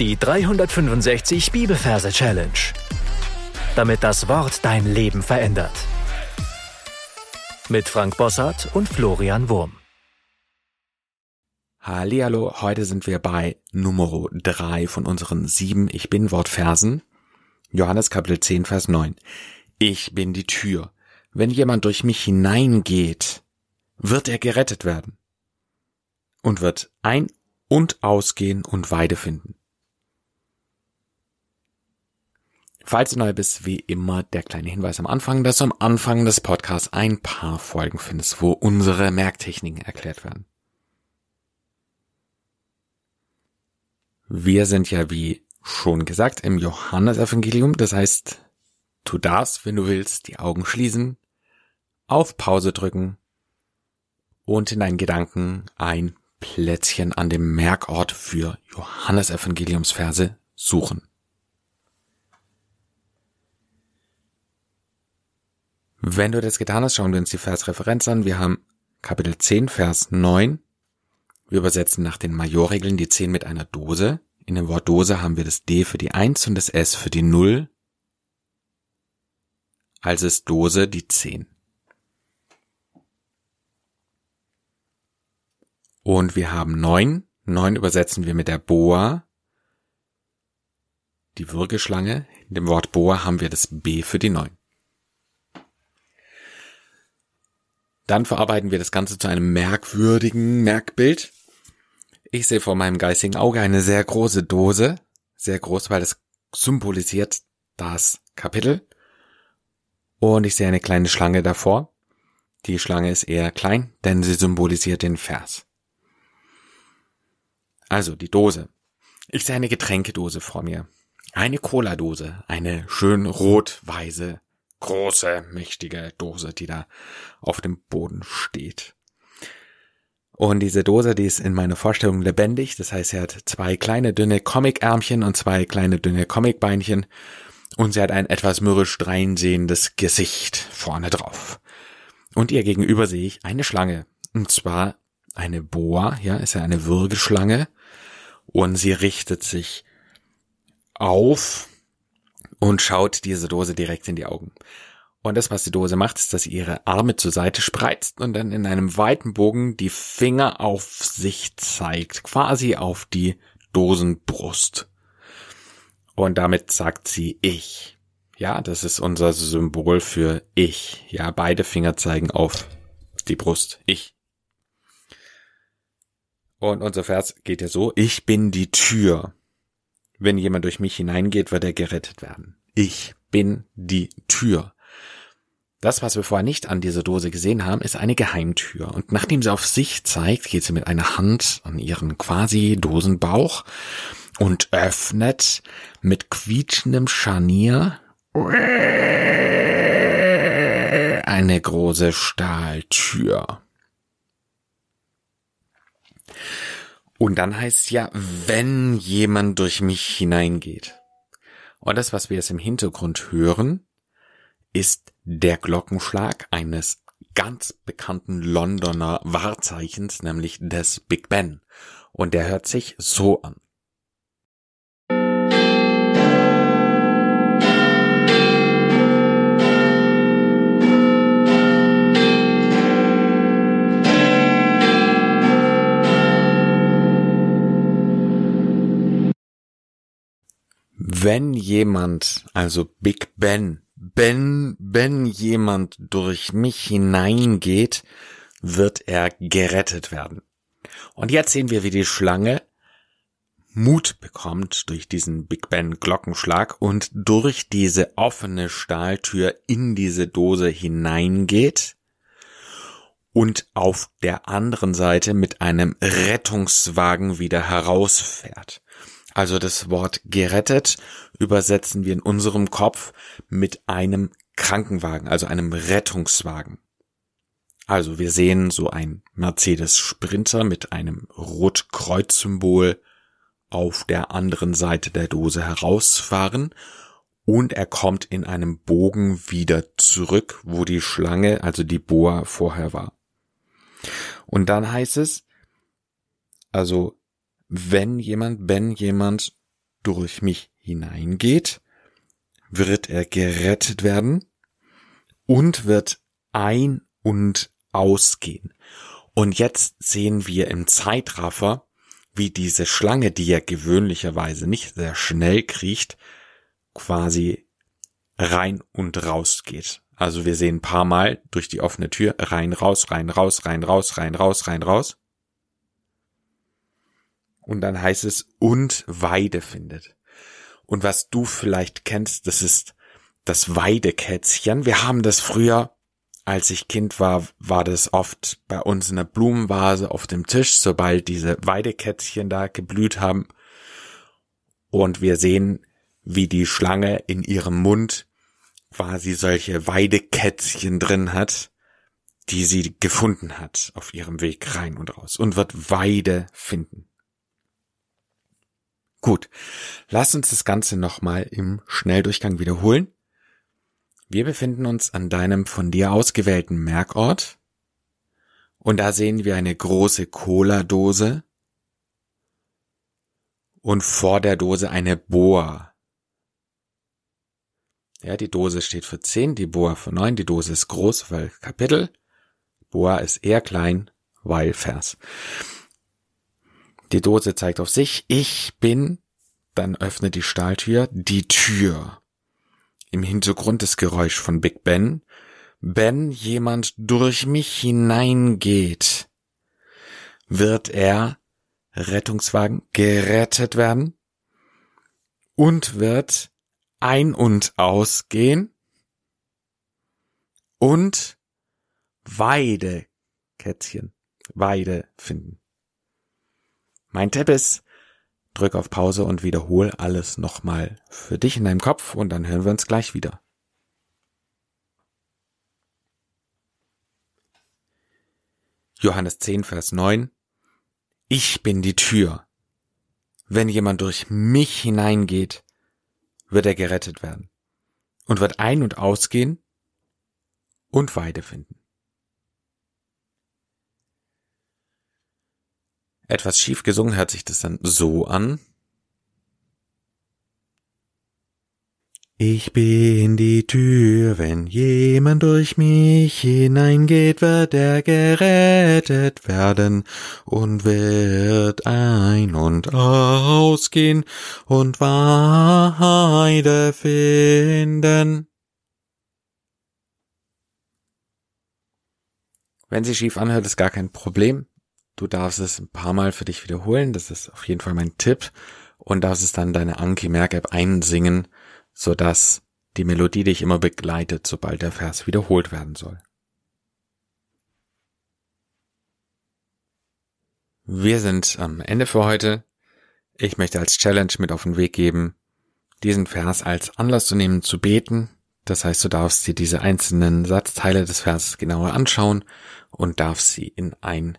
Die 365 Bibelverse Challenge. Damit das Wort dein Leben verändert. Mit Frank Bossart und Florian Wurm. Hallihallo, heute sind wir bei Nummer 3 von unseren sieben Ich bin Wortversen. Johannes Kapitel 10, Vers 9. Ich bin die Tür. Wenn jemand durch mich hineingeht, wird er gerettet werden und wird ein- und ausgehen und Weide finden. Falls du neu bist, wie immer der kleine Hinweis am Anfang, dass du am Anfang des Podcasts ein paar Folgen findest, wo unsere Merktechniken erklärt werden. Wir sind ja, wie schon gesagt, im Johannesevangelium. Das heißt, tu darfst, wenn du willst, die Augen schließen, auf Pause drücken und in deinen Gedanken ein Plätzchen an dem Merkort für Johannesevangeliumsverse suchen. Wenn du das getan hast, schauen wir uns die Versreferenz an. Wir haben Kapitel 10, Vers 9. Wir übersetzen nach den Majorregeln die 10 mit einer Dose. In dem Wort Dose haben wir das D für die 1 und das S für die 0. Also ist Dose die 10. Und wir haben 9. 9 übersetzen wir mit der Boa. Die Würgeschlange. In dem Wort Boa haben wir das B für die 9. Dann verarbeiten wir das Ganze zu einem merkwürdigen Merkbild. Ich sehe vor meinem geistigen Auge eine sehr große Dose, sehr groß, weil es symbolisiert das Kapitel. Und ich sehe eine kleine Schlange davor. Die Schlange ist eher klein, denn sie symbolisiert den Vers. Also die Dose. Ich sehe eine Getränkedose vor mir. Eine Cola-Dose, eine schön rot-weiße große, mächtige Dose, die da auf dem Boden steht. Und diese Dose, die ist in meiner Vorstellung lebendig. Das heißt, sie hat zwei kleine, dünne Comic-Ärmchen und zwei kleine, dünne Comic-Beinchen. Und sie hat ein etwas mürrisch dreinsehendes Gesicht vorne drauf. Und ihr gegenüber sehe ich eine Schlange. Und zwar eine Boa, ja, ist ja eine Würgeschlange. Und sie richtet sich auf und schaut diese Dose direkt in die Augen. Und das, was die Dose macht, ist, dass sie ihre Arme zur Seite spreizt und dann in einem weiten Bogen die Finger auf sich zeigt, quasi auf die Dosenbrust. Und damit sagt sie ich. Ja, das ist unser Symbol für ich. Ja, beide Finger zeigen auf die Brust. Ich. Und unser Vers geht ja so, ich bin die Tür. Wenn jemand durch mich hineingeht, wird er gerettet werden. Ich bin die Tür. Das, was wir vorher nicht an dieser Dose gesehen haben, ist eine Geheimtür. Und nachdem sie auf sich zeigt, geht sie mit einer Hand an ihren quasi Dosenbauch und öffnet mit quietschendem Scharnier eine große Stahltür. Und dann heißt es ja, wenn jemand durch mich hineingeht. Und das, was wir jetzt im Hintergrund hören, ist der Glockenschlag eines ganz bekannten Londoner Wahrzeichens, nämlich des Big Ben. Und der hört sich so an. Wenn jemand, also Big Ben, wenn, wenn jemand durch mich hineingeht, wird er gerettet werden. Und jetzt sehen wir, wie die Schlange Mut bekommt durch diesen Big Ben Glockenschlag und durch diese offene Stahltür in diese Dose hineingeht und auf der anderen Seite mit einem Rettungswagen wieder herausfährt. Also das Wort gerettet übersetzen wir in unserem Kopf mit einem Krankenwagen, also einem Rettungswagen. Also wir sehen so ein Mercedes Sprinter mit einem Rotkreuz-Symbol auf der anderen Seite der Dose herausfahren und er kommt in einem Bogen wieder zurück, wo die Schlange, also die Boa vorher war. Und dann heißt es, also wenn jemand, wenn jemand durch mich hineingeht, wird er gerettet werden und wird ein- und ausgehen. Und jetzt sehen wir im Zeitraffer, wie diese Schlange, die ja gewöhnlicherweise nicht sehr schnell kriecht, quasi rein und raus geht. Also wir sehen ein paar Mal durch die offene Tür rein, raus, rein, raus, rein, raus, rein, raus, rein, raus. Und dann heißt es und Weide findet. Und was du vielleicht kennst, das ist das Weidekätzchen. Wir haben das früher, als ich Kind war, war das oft bei uns in der Blumenvase auf dem Tisch, sobald diese Weidekätzchen da geblüht haben. Und wir sehen, wie die Schlange in ihrem Mund quasi solche Weidekätzchen drin hat, die sie gefunden hat auf ihrem Weg rein und raus und wird Weide finden. Gut, lass uns das Ganze nochmal im Schnelldurchgang wiederholen. Wir befinden uns an deinem von dir ausgewählten Merkort und da sehen wir eine große Cola-Dose und vor der Dose eine Boa. Ja, die Dose steht für 10, die Boa für 9, die Dose ist groß, weil Kapitel. Boa ist eher klein, weil Vers. Die Dose zeigt auf sich, ich bin, dann öffnet die Stahltür, die Tür. Im Hintergrund das Geräusch von Big Ben. Wenn jemand durch mich hineingeht, wird er Rettungswagen gerettet werden und wird ein- und ausgehen und Weidekätzchen, Weide finden. Mein Tipp ist, drück auf Pause und wiederhol alles nochmal für dich in deinem Kopf und dann hören wir uns gleich wieder. Johannes 10, Vers 9. Ich bin die Tür. Wenn jemand durch mich hineingeht, wird er gerettet werden und wird ein- und ausgehen und Weide finden. Etwas schief gesungen hört sich das dann so an. Ich bin die Tür, wenn jemand durch mich hineingeht, wird er gerettet werden und wird ein- und ausgehen und Weide finden. Wenn sie schief anhört, ist gar kein Problem. Du darfst es ein paar Mal für dich wiederholen. Das ist auf jeden Fall mein Tipp. Und darfst es dann deine Anki Merk App einsingen, sodass die Melodie dich immer begleitet, sobald der Vers wiederholt werden soll. Wir sind am Ende für heute. Ich möchte als Challenge mit auf den Weg geben, diesen Vers als Anlass zu nehmen, zu beten. Das heißt, du darfst dir diese einzelnen Satzteile des Verses genauer anschauen und darfst sie in ein